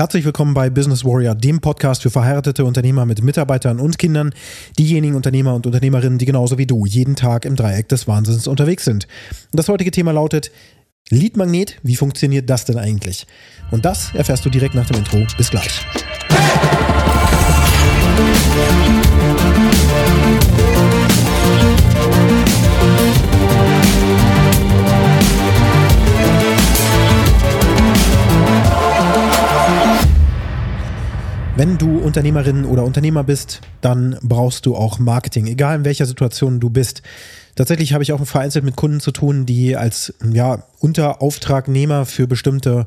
Herzlich willkommen bei Business Warrior, dem Podcast für verheiratete Unternehmer mit Mitarbeitern und Kindern, diejenigen Unternehmer und Unternehmerinnen, die genauso wie du jeden Tag im Dreieck des Wahnsinns unterwegs sind. Und das heutige Thema lautet Leadmagnet, wie funktioniert das denn eigentlich? Und das erfährst du direkt nach dem Intro. Bis gleich. Wenn du Unternehmerin oder Unternehmer bist, dann brauchst du auch Marketing, egal in welcher Situation du bist. Tatsächlich habe ich auch vereinzelt mit Kunden zu tun, die als ja, Unterauftragnehmer für bestimmte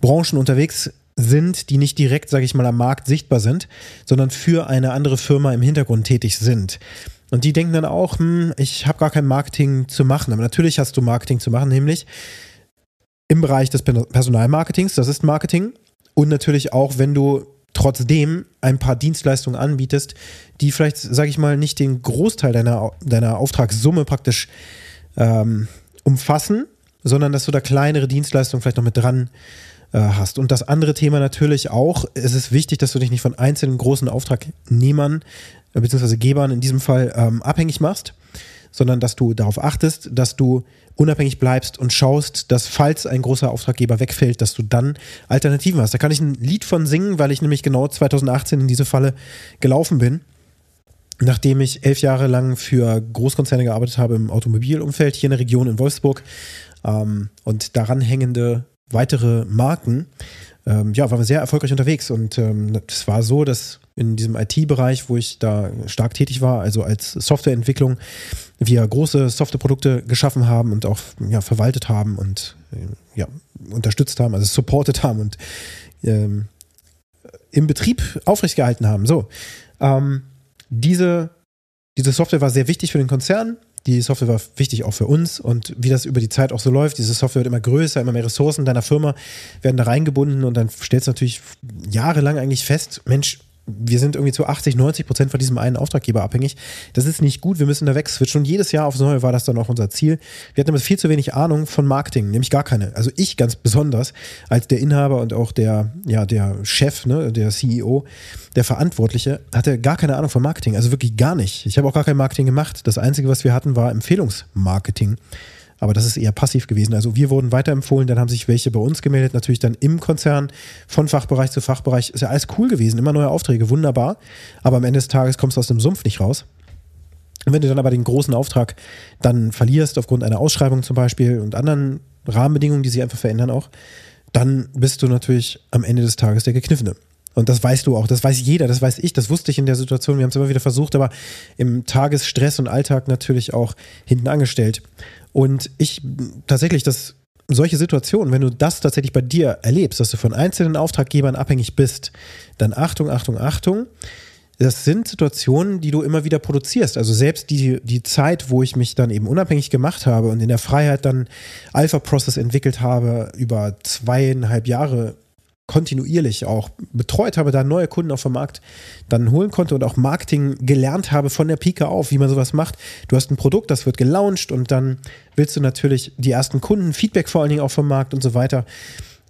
Branchen unterwegs sind, die nicht direkt, sage ich mal, am Markt sichtbar sind, sondern für eine andere Firma im Hintergrund tätig sind. Und die denken dann auch, hm, ich habe gar kein Marketing zu machen. Aber natürlich hast du Marketing zu machen, nämlich im Bereich des Personalmarketings, das ist Marketing. Und natürlich auch, wenn du trotzdem ein paar Dienstleistungen anbietest, die vielleicht, sage ich mal, nicht den Großteil deiner, deiner Auftragssumme praktisch ähm, umfassen, sondern dass du da kleinere Dienstleistungen vielleicht noch mit dran äh, hast. Und das andere Thema natürlich auch, es ist wichtig, dass du dich nicht von einzelnen großen Auftragnehmern äh, bzw. Gebern in diesem Fall ähm, abhängig machst, sondern dass du darauf achtest, dass du unabhängig bleibst und schaust, dass falls ein großer Auftraggeber wegfällt, dass du dann Alternativen hast. Da kann ich ein Lied von singen, weil ich nämlich genau 2018 in diese Falle gelaufen bin. Nachdem ich elf Jahre lang für Großkonzerne gearbeitet habe im Automobilumfeld hier in der Region in Wolfsburg ähm, und daran hängende weitere Marken, ähm, ja, waren wir sehr erfolgreich unterwegs. Und ähm, es war so, dass in diesem IT-Bereich, wo ich da stark tätig war, also als Softwareentwicklung, wir große Softwareprodukte geschaffen haben und auch ja, verwaltet haben und äh, ja, unterstützt haben, also supported haben und ähm, im Betrieb aufrecht gehalten haben. So, ähm, diese, diese Software war sehr wichtig für den Konzern. Die Software war wichtig auch für uns und wie das über die Zeit auch so läuft. Diese Software wird immer größer, immer mehr Ressourcen deiner Firma werden da reingebunden und dann stellst du natürlich jahrelang eigentlich fest, Mensch, wir sind irgendwie zu 80, 90 Prozent von diesem einen Auftraggeber abhängig. Das ist nicht gut, wir müssen da wegswitchen. Und jedes Jahr aufs Neue war das dann auch unser Ziel. Wir hatten aber viel zu wenig Ahnung von Marketing, nämlich gar keine. Also ich ganz besonders als der Inhaber und auch der, ja, der Chef, ne, der CEO, der Verantwortliche, hatte gar keine Ahnung von Marketing. Also wirklich gar nicht. Ich habe auch gar kein Marketing gemacht. Das Einzige, was wir hatten, war Empfehlungsmarketing. Aber das ist eher passiv gewesen. Also wir wurden weiterempfohlen, dann haben sich welche bei uns gemeldet, natürlich dann im Konzern von Fachbereich zu Fachbereich. Ist ja alles cool gewesen, immer neue Aufträge, wunderbar. Aber am Ende des Tages kommst du aus dem Sumpf nicht raus. Und wenn du dann aber den großen Auftrag dann verlierst, aufgrund einer Ausschreibung zum Beispiel und anderen Rahmenbedingungen, die sich einfach verändern auch, dann bist du natürlich am Ende des Tages der Gekniffene. Und das weißt du auch, das weiß jeder, das weiß ich, das wusste ich in der Situation. Wir haben es immer wieder versucht, aber im Tagesstress und Alltag natürlich auch hinten angestellt. Und ich tatsächlich, dass solche Situationen, wenn du das tatsächlich bei dir erlebst, dass du von einzelnen Auftraggebern abhängig bist, dann Achtung, Achtung, Achtung. Das sind Situationen, die du immer wieder produzierst. Also selbst die, die Zeit, wo ich mich dann eben unabhängig gemacht habe und in der Freiheit dann Alpha Process entwickelt habe, über zweieinhalb Jahre kontinuierlich auch betreut habe, da neue Kunden auf dem Markt dann holen konnte und auch Marketing gelernt habe von der Pike auf, wie man sowas macht. Du hast ein Produkt, das wird gelauncht und dann willst du natürlich die ersten Kunden, Feedback vor allen Dingen auch vom Markt und so weiter.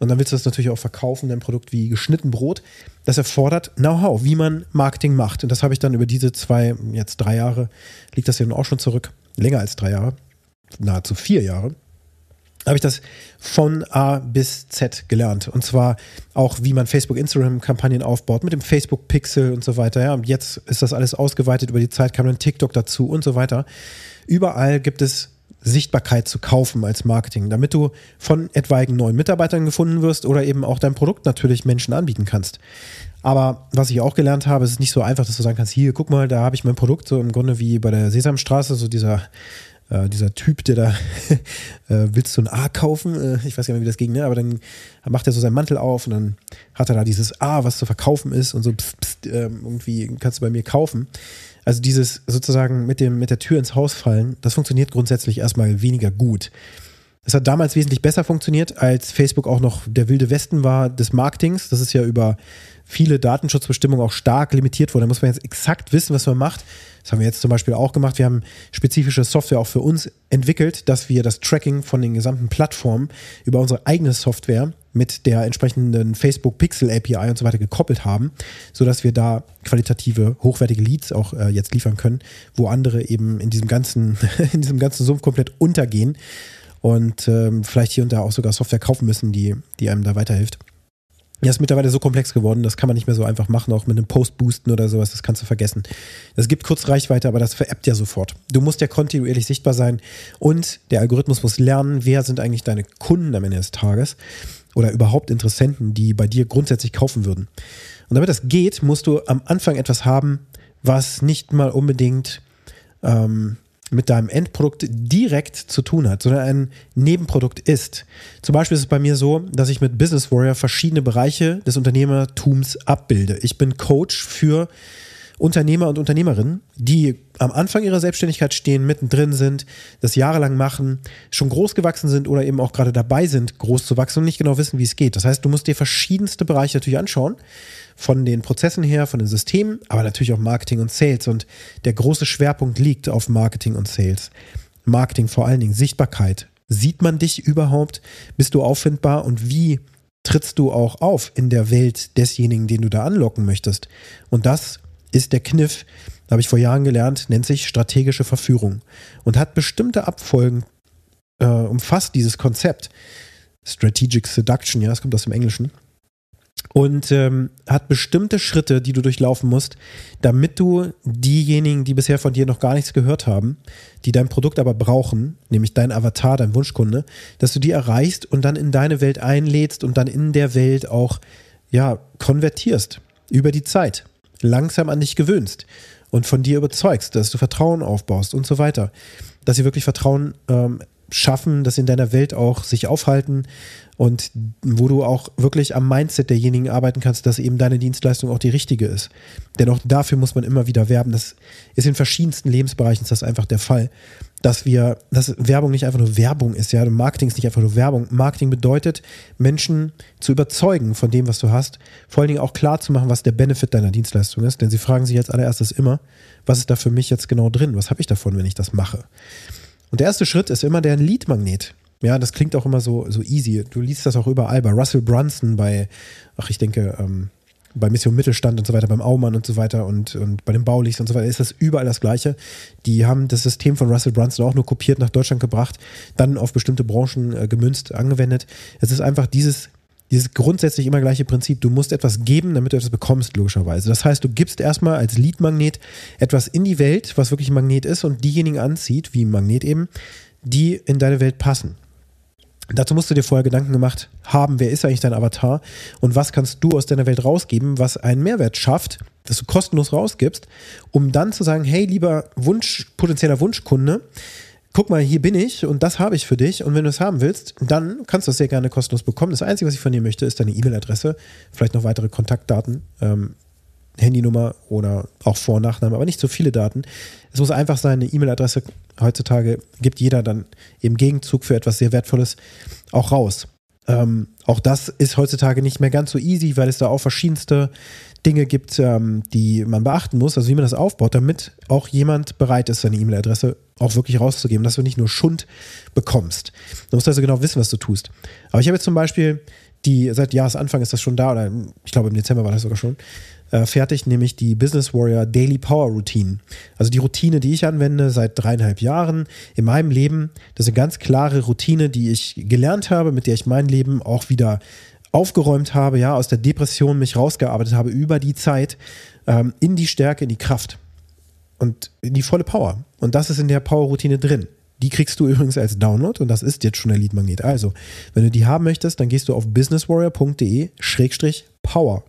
Und dann willst du das natürlich auch verkaufen, dein Produkt wie geschnitten Brot. Das erfordert Know-how, wie man Marketing macht. Und das habe ich dann über diese zwei, jetzt drei Jahre, liegt das ja nun auch schon zurück, länger als drei Jahre, nahezu vier Jahre, habe ich das von A bis Z gelernt. Und zwar auch, wie man Facebook, Instagram-Kampagnen aufbaut, mit dem Facebook Pixel und so weiter. Ja, und jetzt ist das alles ausgeweitet über die Zeit, kam dann TikTok dazu und so weiter. Überall gibt es Sichtbarkeit zu kaufen als Marketing, damit du von etwaigen neuen Mitarbeitern gefunden wirst oder eben auch dein Produkt natürlich Menschen anbieten kannst. Aber was ich auch gelernt habe, ist es nicht so einfach, dass du sagen kannst, hier, guck mal, da habe ich mein Produkt, so im Grunde wie bei der Sesamstraße, so dieser äh, dieser Typ, der da, äh, willst du ein A kaufen? Äh, ich weiß gar nicht, wie das ging, ne? aber dann macht er so seinen Mantel auf und dann hat er da dieses A, was zu verkaufen ist und so, pst, pst, ähm, irgendwie kannst du bei mir kaufen. Also dieses sozusagen mit, dem, mit der Tür ins Haus fallen, das funktioniert grundsätzlich erstmal weniger gut. Es hat damals wesentlich besser funktioniert, als Facebook auch noch der wilde Westen war des Marketings. Das ist ja über viele Datenschutzbestimmungen auch stark limitiert worden. Da muss man jetzt exakt wissen, was man macht. Das haben wir jetzt zum Beispiel auch gemacht. Wir haben spezifische Software auch für uns entwickelt, dass wir das Tracking von den gesamten Plattformen über unsere eigene Software mit der entsprechenden Facebook Pixel API und so weiter gekoppelt haben, sodass wir da qualitative, hochwertige Leads auch äh, jetzt liefern können, wo andere eben in diesem ganzen, in diesem ganzen Sumpf komplett untergehen und ähm, vielleicht hier und da auch sogar Software kaufen müssen, die, die einem da weiterhilft. Ja, ist mittlerweile so komplex geworden, das kann man nicht mehr so einfach machen, auch mit einem Post boosten oder sowas, das kannst du vergessen. Es gibt Kurzreichweite, aber das veräppt ja sofort. Du musst ja kontinuierlich sichtbar sein und der Algorithmus muss lernen, wer sind eigentlich deine Kunden am Ende des Tages oder überhaupt Interessenten, die bei dir grundsätzlich kaufen würden. Und damit das geht, musst du am Anfang etwas haben, was nicht mal unbedingt ähm, mit deinem Endprodukt direkt zu tun hat, sondern ein Nebenprodukt ist. Zum Beispiel ist es bei mir so, dass ich mit Business Warrior verschiedene Bereiche des Unternehmertums abbilde. Ich bin Coach für Unternehmer und Unternehmerinnen, die am Anfang ihrer Selbstständigkeit stehen, mittendrin sind, das jahrelang machen, schon groß gewachsen sind oder eben auch gerade dabei sind, groß zu wachsen und nicht genau wissen, wie es geht. Das heißt, du musst dir verschiedenste Bereiche natürlich anschauen von den Prozessen her, von den Systemen, aber natürlich auch Marketing und Sales. Und der große Schwerpunkt liegt auf Marketing und Sales. Marketing vor allen Dingen, Sichtbarkeit. Sieht man dich überhaupt? Bist du auffindbar? Und wie trittst du auch auf in der Welt desjenigen, den du da anlocken möchtest? Und das ist der Kniff, habe ich vor Jahren gelernt, nennt sich strategische Verführung und hat bestimmte Abfolgen, äh, umfasst dieses Konzept. Strategic Seduction, ja, das kommt aus dem Englischen und ähm, hat bestimmte Schritte, die du durchlaufen musst, damit du diejenigen, die bisher von dir noch gar nichts gehört haben, die dein Produkt aber brauchen, nämlich dein Avatar, dein Wunschkunde, dass du die erreichst und dann in deine Welt einlädst und dann in der Welt auch ja konvertierst über die Zeit, langsam an dich gewöhnst und von dir überzeugst, dass du Vertrauen aufbaust und so weiter, dass sie wirklich Vertrauen ähm, schaffen, dass in deiner Welt auch sich aufhalten und wo du auch wirklich am Mindset derjenigen arbeiten kannst, dass eben deine Dienstleistung auch die richtige ist. Denn auch dafür muss man immer wieder werben. Das ist in verschiedensten Lebensbereichen das einfach der Fall, dass wir, dass Werbung nicht einfach nur Werbung ist, ja, Marketing ist nicht einfach nur Werbung. Marketing bedeutet, Menschen zu überzeugen von dem, was du hast, vor allen Dingen auch klar zu machen, was der Benefit deiner Dienstleistung ist, denn sie fragen sich als allererstes immer, was ist da für mich jetzt genau drin? Was habe ich davon, wenn ich das mache? Und der erste Schritt ist immer der Lead-Magnet. Ja, das klingt auch immer so, so easy. Du liest das auch überall bei Russell Brunson, bei, ach, ich denke, ähm, bei Mission Mittelstand und so weiter, beim Aumann und so weiter und, und bei den Baulichs und so weiter ist das überall das Gleiche. Die haben das System von Russell Brunson auch nur kopiert nach Deutschland gebracht, dann auf bestimmte Branchen äh, gemünzt, angewendet. Es ist einfach dieses, dieses grundsätzlich immer gleiche Prinzip. Du musst etwas geben, damit du etwas bekommst, logischerweise. Das heißt, du gibst erstmal als Leadmagnet etwas in die Welt, was wirklich ein Magnet ist und diejenigen anzieht, wie ein Magnet eben, die in deine Welt passen. Dazu musst du dir vorher Gedanken gemacht haben, wer ist eigentlich dein Avatar und was kannst du aus deiner Welt rausgeben, was einen Mehrwert schafft, dass du kostenlos rausgibst, um dann zu sagen, hey, lieber Wunsch, potenzieller Wunschkunde, guck mal, hier bin ich und das habe ich für dich und wenn du es haben willst, dann kannst du es sehr gerne kostenlos bekommen. Das Einzige, was ich von dir möchte, ist deine E-Mail-Adresse, vielleicht noch weitere Kontaktdaten, ähm, Handynummer oder auch Vor- und Nachname, aber nicht so viele Daten. Es muss einfach sein, eine E-Mail-Adresse heutzutage gibt jeder dann im Gegenzug für etwas sehr Wertvolles auch raus. Ähm, auch das ist heutzutage nicht mehr ganz so easy, weil es da auch verschiedenste Dinge gibt, ähm, die man beachten muss, also wie man das aufbaut, damit auch jemand bereit ist, seine E-Mail-Adresse auch wirklich rauszugeben, dass du nicht nur Schund bekommst. Du musst also genau wissen, was du tust. Aber ich habe jetzt zum Beispiel die, seit Jahresanfang ist das schon da, oder ich glaube im Dezember war das sogar schon, äh, fertig, nämlich die Business Warrior Daily Power Routine. Also die Routine, die ich anwende seit dreieinhalb Jahren in meinem Leben. Das ist eine ganz klare Routine, die ich gelernt habe, mit der ich mein Leben auch wieder aufgeräumt habe, ja, aus der Depression mich rausgearbeitet habe über die Zeit ähm, in die Stärke, in die Kraft und die volle Power. Und das ist in der Power-Routine drin. Die kriegst du übrigens als Download und das ist jetzt schon der Lead-Magnet. Also, wenn du die haben möchtest, dann gehst du auf businesswarrior.de-power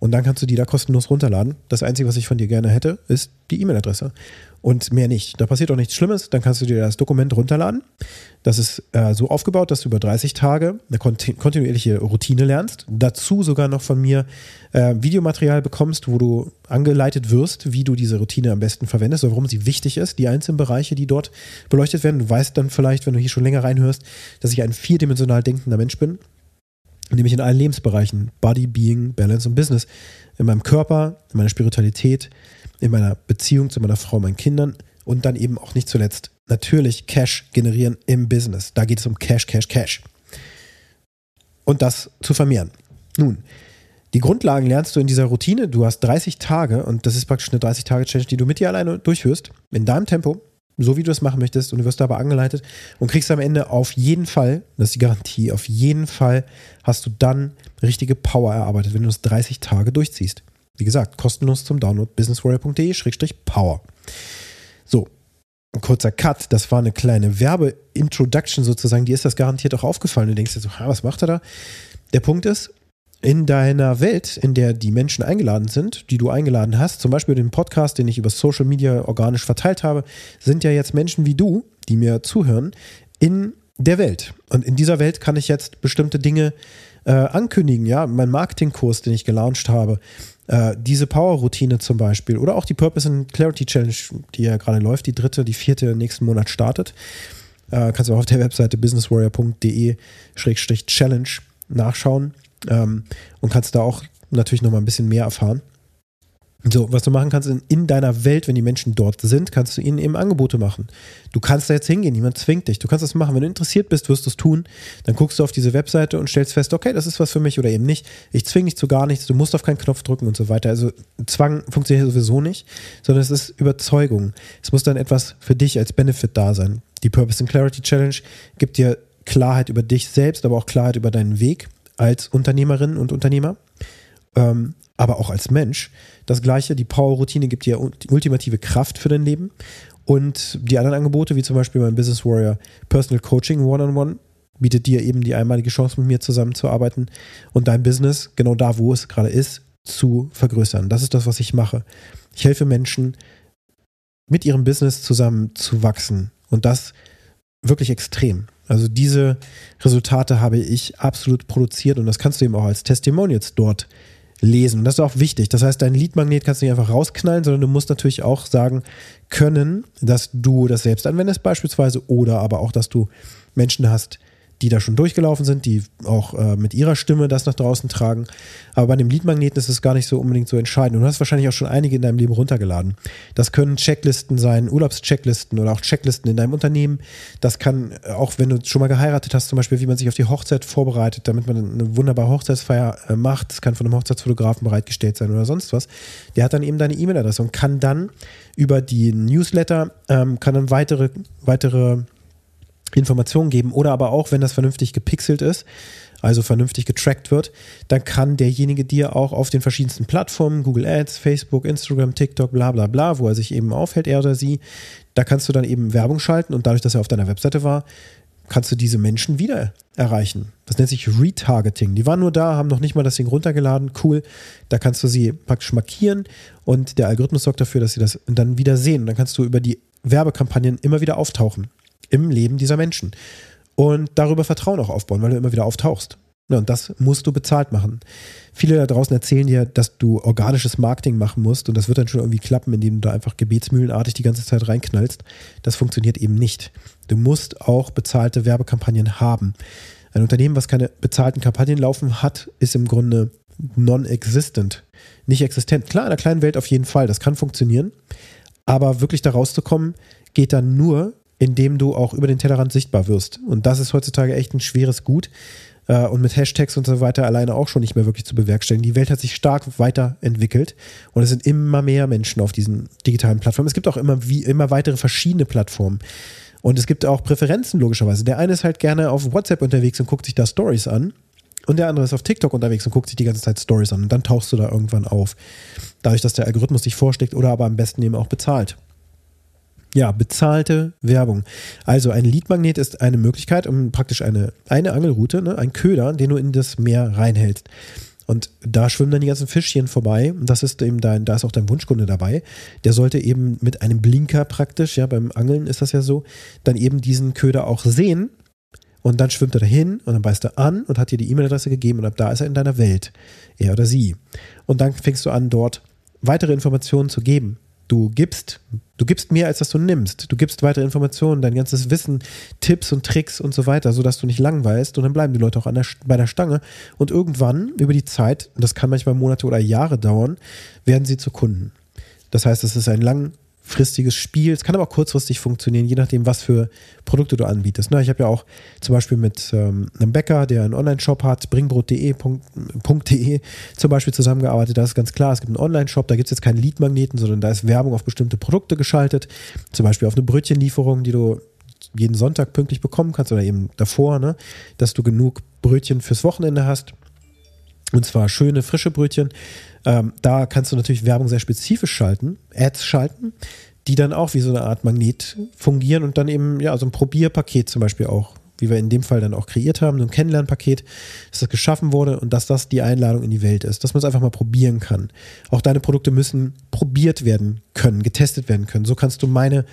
und dann kannst du die da kostenlos runterladen. Das Einzige, was ich von dir gerne hätte, ist die E-Mail-Adresse. Und mehr nicht. Da passiert auch nichts Schlimmes. Dann kannst du dir das Dokument runterladen. Das ist äh, so aufgebaut, dass du über 30 Tage eine kontinuierliche Routine lernst. Dazu sogar noch von mir äh, Videomaterial bekommst, wo du angeleitet wirst, wie du diese Routine am besten verwendest oder warum sie wichtig ist, die einzelnen Bereiche, die dort beleuchtet werden. Du weißt dann vielleicht, wenn du hier schon länger reinhörst, dass ich ein vierdimensional denkender Mensch bin nämlich in allen Lebensbereichen, Body, Being, Balance und Business, in meinem Körper, in meiner Spiritualität, in meiner Beziehung zu meiner Frau, meinen Kindern und dann eben auch nicht zuletzt natürlich Cash generieren im Business. Da geht es um Cash, Cash, Cash. und das zu vermehren. Nun, die Grundlagen lernst du in dieser Routine. Du hast 30 Tage und das ist praktisch eine 30-Tage-Challenge, die du mit dir alleine durchführst, in deinem Tempo, so wie du es machen möchtest und du wirst dabei angeleitet und kriegst am Ende auf jeden Fall, das ist die Garantie, auf jeden Fall hast du dann richtige Power erarbeitet, wenn du das 30 Tage durchziehst. Wie gesagt, kostenlos zum Download businesswarrior.de-power. So, ein kurzer Cut, das war eine kleine Werbe-Introduction sozusagen, die ist das garantiert auch aufgefallen. Du denkst dir so, was macht er da? Der Punkt ist, in deiner Welt, in der die Menschen eingeladen sind, die du eingeladen hast, zum Beispiel den Podcast, den ich über Social Media organisch verteilt habe, sind ja jetzt Menschen wie du, die mir zuhören, in der Welt. Und in dieser Welt kann ich jetzt bestimmte Dinge äh, ankündigen, ja, mein Marketingkurs, den ich gelauncht habe, äh, diese Power-Routine zum Beispiel oder auch die Purpose and Clarity Challenge, die ja gerade läuft, die dritte, die vierte nächsten Monat startet. Äh, kannst du auch auf der Webseite businesswarrior.de-challenge nachschauen ähm, und kannst da auch natürlich nochmal ein bisschen mehr erfahren. So, was du machen kannst in, in, deiner Welt, wenn die Menschen dort sind, kannst du ihnen eben Angebote machen. Du kannst da jetzt hingehen, niemand zwingt dich. Du kannst das machen. Wenn du interessiert bist, wirst du es tun. Dann guckst du auf diese Webseite und stellst fest, okay, das ist was für mich oder eben nicht. Ich zwinge dich zu gar nichts. Du musst auf keinen Knopf drücken und so weiter. Also Zwang funktioniert sowieso nicht, sondern es ist Überzeugung. Es muss dann etwas für dich als Benefit da sein. Die Purpose and Clarity Challenge gibt dir Klarheit über dich selbst, aber auch Klarheit über deinen Weg als Unternehmerin und Unternehmer, ähm, aber auch als Mensch. Das gleiche, die Power-Routine gibt dir die ultimative Kraft für dein Leben. Und die anderen Angebote, wie zum Beispiel mein Business Warrior Personal Coaching One-on-One, bietet dir eben die einmalige Chance, mit mir zusammenzuarbeiten und dein Business, genau da, wo es gerade ist, zu vergrößern. Das ist das, was ich mache. Ich helfe Menschen, mit ihrem Business zusammen zu wachsen. Und das wirklich extrem. Also diese Resultate habe ich absolut produziert und das kannst du eben auch als Testimonials dort lesen. Und das ist auch wichtig. Das heißt, dein Leadmagnet kannst du nicht einfach rausknallen, sondern du musst natürlich auch sagen können, dass du das selbst anwendest beispielsweise oder aber auch, dass du Menschen hast, die da schon durchgelaufen sind, die auch äh, mit ihrer Stimme das nach draußen tragen. Aber bei dem Leadmagneten ist es gar nicht so unbedingt so entscheidend. Und du hast wahrscheinlich auch schon einige in deinem Leben runtergeladen. Das können Checklisten sein, Urlaubschecklisten oder auch Checklisten in deinem Unternehmen. Das kann äh, auch, wenn du schon mal geheiratet hast, zum Beispiel, wie man sich auf die Hochzeit vorbereitet, damit man eine wunderbare Hochzeitsfeier äh, macht. Das kann von einem Hochzeitsfotografen bereitgestellt sein oder sonst was. Der hat dann eben deine E-Mail-Adresse und kann dann über die Newsletter, ähm, kann dann weitere, weitere Informationen geben oder aber auch, wenn das vernünftig gepixelt ist, also vernünftig getrackt wird, dann kann derjenige dir auch auf den verschiedensten Plattformen, Google Ads, Facebook, Instagram, TikTok, bla bla bla, wo er sich eben aufhält, er oder sie, da kannst du dann eben Werbung schalten und dadurch, dass er auf deiner Webseite war, kannst du diese Menschen wieder erreichen. Das nennt sich Retargeting. Die waren nur da, haben noch nicht mal das Ding runtergeladen. Cool. Da kannst du sie praktisch markieren und der Algorithmus sorgt dafür, dass sie das dann wieder sehen. Dann kannst du über die Werbekampagnen immer wieder auftauchen im Leben dieser Menschen. Und darüber Vertrauen auch aufbauen, weil du immer wieder auftauchst. Und das musst du bezahlt machen. Viele da draußen erzählen dir, dass du organisches Marketing machen musst und das wird dann schon irgendwie klappen, indem du da einfach gebetsmühlenartig die ganze Zeit reinknallst. Das funktioniert eben nicht. Du musst auch bezahlte Werbekampagnen haben. Ein Unternehmen, was keine bezahlten Kampagnen laufen hat, ist im Grunde non-existent. Nicht existent. Klar, in einer kleinen Welt auf jeden Fall, das kann funktionieren. Aber wirklich da rauszukommen, geht dann nur, indem du auch über den Tellerrand sichtbar wirst. Und das ist heutzutage echt ein schweres Gut. Äh, und mit Hashtags und so weiter alleine auch schon nicht mehr wirklich zu bewerkstelligen. Die Welt hat sich stark weiterentwickelt und es sind immer mehr Menschen auf diesen digitalen Plattformen. Es gibt auch immer, wie, immer weitere verschiedene Plattformen. Und es gibt auch Präferenzen, logischerweise. Der eine ist halt gerne auf WhatsApp unterwegs und guckt sich da Stories an. Und der andere ist auf TikTok unterwegs und guckt sich die ganze Zeit Stories an. Und dann tauchst du da irgendwann auf. Dadurch, dass der Algorithmus dich vorschlägt oder aber am besten eben auch bezahlt. Ja, bezahlte Werbung. Also ein Leadmagnet ist eine Möglichkeit, um praktisch eine, eine Angelroute, ne, ein Köder, den du in das Meer reinhältst. Und da schwimmen dann die ganzen Fischchen vorbei. Und das ist eben dein, da ist auch dein Wunschkunde dabei. Der sollte eben mit einem Blinker praktisch, ja, beim Angeln ist das ja so, dann eben diesen Köder auch sehen. Und dann schwimmt er dahin und dann beißt er an und hat dir die E-Mail-Adresse gegeben und ab da ist er in deiner Welt. Er oder sie. Und dann fängst du an, dort weitere Informationen zu geben. Du gibst, du gibst mehr, als dass du nimmst. Du gibst weitere Informationen, dein ganzes Wissen, Tipps und Tricks und so weiter, sodass du nicht langweilst und dann bleiben die Leute auch der, bei der Stange. Und irgendwann, über die Zeit, das kann manchmal Monate oder Jahre dauern, werden sie zu Kunden. Das heißt, es ist ein lang, langfristiges Spiel. Es kann aber auch kurzfristig funktionieren, je nachdem, was für Produkte du anbietest. Ne? Ich habe ja auch zum Beispiel mit ähm, einem Bäcker, der einen Online-Shop hat, bringbrot.de zum Beispiel zusammengearbeitet. Da ist ganz klar, es gibt einen Online-Shop, da gibt es jetzt keinen Lead-Magneten, sondern da ist Werbung auf bestimmte Produkte geschaltet. Zum Beispiel auf eine Brötchenlieferung, die du jeden Sonntag pünktlich bekommen kannst oder eben davor, ne? dass du genug Brötchen fürs Wochenende hast. Und zwar schöne, frische Brötchen. Ähm, da kannst du natürlich Werbung sehr spezifisch schalten, Ads schalten, die dann auch wie so eine Art Magnet fungieren und dann eben, ja, so ein Probierpaket zum Beispiel auch, wie wir in dem Fall dann auch kreiert haben, so ein Kennenlernpaket, dass das geschaffen wurde und dass das die Einladung in die Welt ist, dass man es einfach mal probieren kann. Auch deine Produkte müssen probiert werden können, getestet werden können. So kannst du meine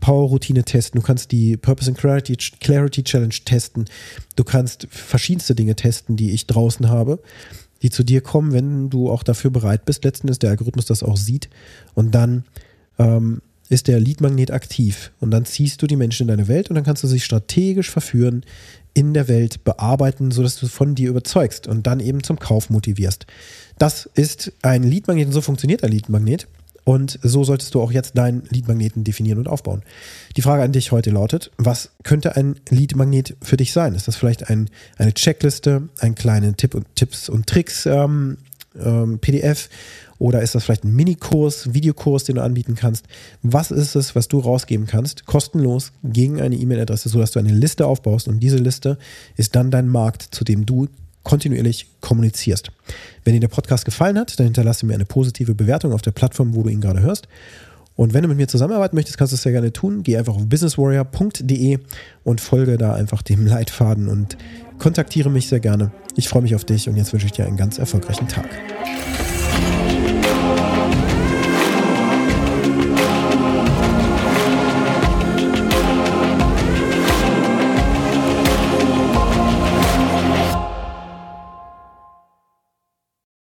Power-Routine testen, du kannst die Purpose and Clarity, Clarity Challenge testen, du kannst verschiedenste Dinge testen, die ich draußen habe, die zu dir kommen, wenn du auch dafür bereit bist. Letzten Endes der Algorithmus das auch sieht und dann ähm, ist der Lead-Magnet aktiv und dann ziehst du die Menschen in deine Welt und dann kannst du sie strategisch verführen, in der Welt bearbeiten, sodass du von dir überzeugst und dann eben zum Kauf motivierst. Das ist ein Lead-Magnet und so funktioniert ein Lead-Magnet. Und so solltest du auch jetzt deinen Lead-Magneten definieren und aufbauen. Die Frage an dich heute lautet, was könnte ein Lead-Magnet für dich sein? Ist das vielleicht ein, eine Checkliste, ein kleiner Tipp und, Tipps und Tricks ähm, ähm, PDF oder ist das vielleicht ein Minikurs, Videokurs, den du anbieten kannst? Was ist es, was du rausgeben kannst, kostenlos gegen eine E-Mail-Adresse, sodass du eine Liste aufbaust und diese Liste ist dann dein Markt, zu dem du kontinuierlich kommunizierst. Wenn dir der Podcast gefallen hat, dann hinterlasse mir eine positive Bewertung auf der Plattform, wo du ihn gerade hörst. Und wenn du mit mir zusammenarbeiten möchtest, kannst du es sehr gerne tun. Geh einfach auf businesswarrior.de und folge da einfach dem Leitfaden und kontaktiere mich sehr gerne. Ich freue mich auf dich und jetzt wünsche ich dir einen ganz erfolgreichen Tag.